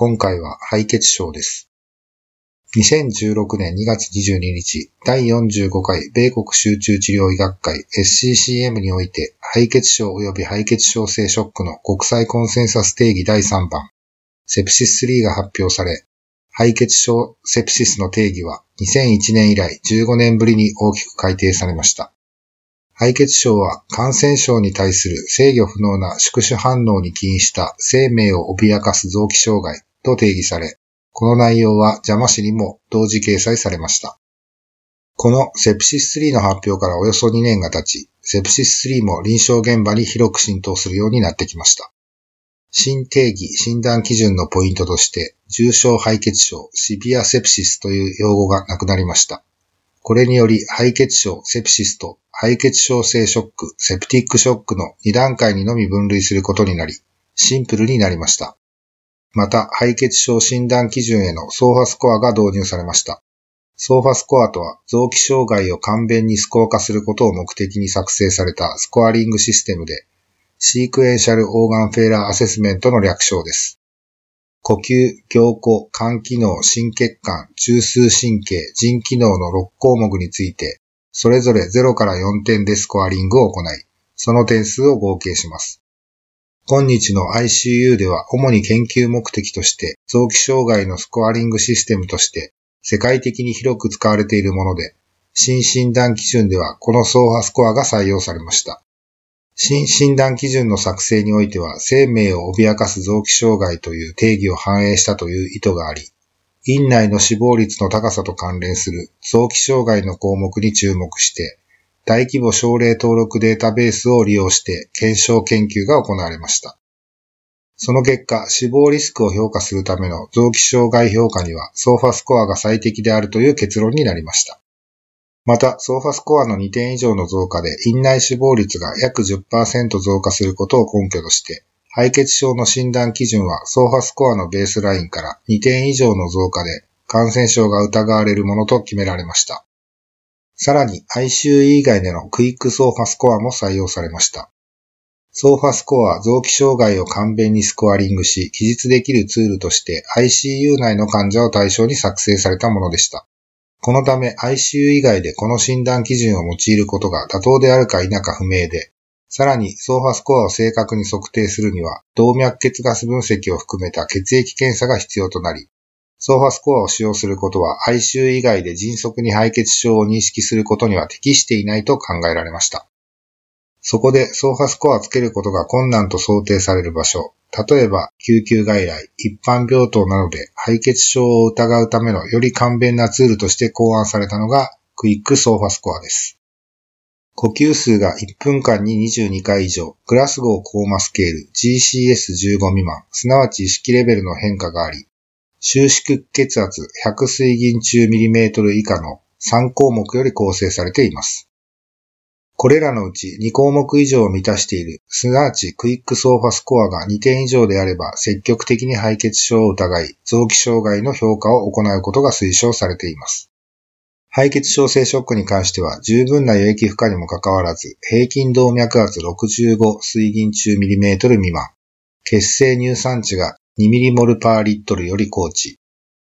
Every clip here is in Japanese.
今回は敗血症です。2016年2月22日、第45回米国集中治療医学会 SCCM において、敗血症及び敗血症性ショックの国際コンセンサス定義第3番、セプシス3が発表され、敗血症セプシスの定義は2001年以来15年ぶりに大きく改定されました。敗血症は感染症に対する制御不能な宿主反応に起因した生命を脅かす臓器障害と定義され、この内容は邪魔誌にも同時掲載されました。このセプシス3の発表からおよそ2年が経ち、セプシス3も臨床現場に広く浸透するようになってきました。新定義、診断基準のポイントとして、重症敗血症、シビアセプシスという用語がなくなりました。これにより、敗血症、セプシスと敗血症性ショック、セプティックショックの2段階にのみ分類することになり、シンプルになりました。また、敗血症診断基準へのソーファスコアが導入されました。ソーファスコアとは、臓器障害を簡便にスコア化することを目的に作成されたスコアリングシステムで、シークエンシャルオーガンフェーラーアセスメントの略称です。呼吸、凝固、肝機能、心血管、中枢神経、腎機能の6項目について、それぞれ0から4点でスコアリングを行い、その点数を合計します。今日の ICU では主に研究目的として臓器障害のスコアリングシステムとして世界的に広く使われているもので、新診断基準ではこの総破スコアが採用されました。新診断基準の作成においては生命を脅かす臓器障害という定義を反映したという意図があり、院内の死亡率の高さと関連する臓器障害の項目に注目して、大規模症例登録データベースを利用して検証研究が行われました。その結果、死亡リスクを評価するための臓器障害評価にはソーファスコアが最適であるという結論になりました。また、ソーファスコアの2点以上の増加で院内死亡率が約10%増加することを根拠として、敗血症の診断基準はソーファスコアのベースラインから2点以上の増加で感染症が疑われるものと決められました。さらに ICU 以外でのクイックソーファスコアも採用されました。ソーファスコア臓器障害を簡便にスコアリングし、記述できるツールとして ICU 内の患者を対象に作成されたものでした。このため ICU 以外でこの診断基準を用いることが妥当であるか否か不明で、さらに、ソーファスコアを正確に測定するには、動脈血ガス分析を含めた血液検査が必要となり、ソーファスコアを使用することは ICU 以外で迅速に敗血症を認識することには適していないと考えられました。そこでソーファスコアをつけることが困難と想定される場所、例えば救急外来、一般病棟などで敗血症を疑うためのより簡便なツールとして考案されたのがクイックソーファスコアです。呼吸数が1分間に22回以上、グラスゴーコーマスケール GCS15 未満、すなわち意識レベルの変化があり、収縮血圧100水銀中ミリメートル以下の3項目より構成されています。これらのうち2項目以上を満たしている、すなわちクイックソーファスコアが2点以上であれば積極的に敗血症を疑い、臓器障害の評価を行うことが推奨されています。敗血症性ショックに関しては十分な輸液負荷にもかかわらず、平均動脈圧65水銀中ミリメートル未満、血清乳酸値が2ミリモルパーリットルより高値、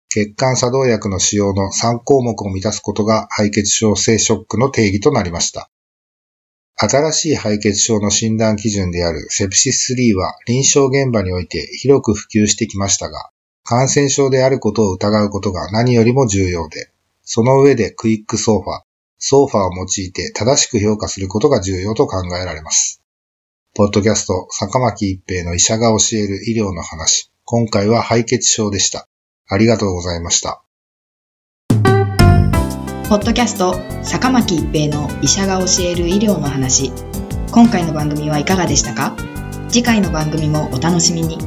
血管作動薬の使用の3項目を満たすことが敗血症性ショックの定義となりました。新しい敗血症の診断基準であるセプシス3は臨床現場において広く普及してきましたが、感染症であることを疑うことが何よりも重要で、その上で quick SOFA、SOFA を用いて正しく評価することが重要と考えられます。ポッドキャスト、坂巻一平の医者が教える医療の話。今回は敗血症でした。ありがとうございました。ポッドキャスト坂巻一平の医者が教える医療の話今回の番組はいかがでしたか？次回の番組もお楽しみに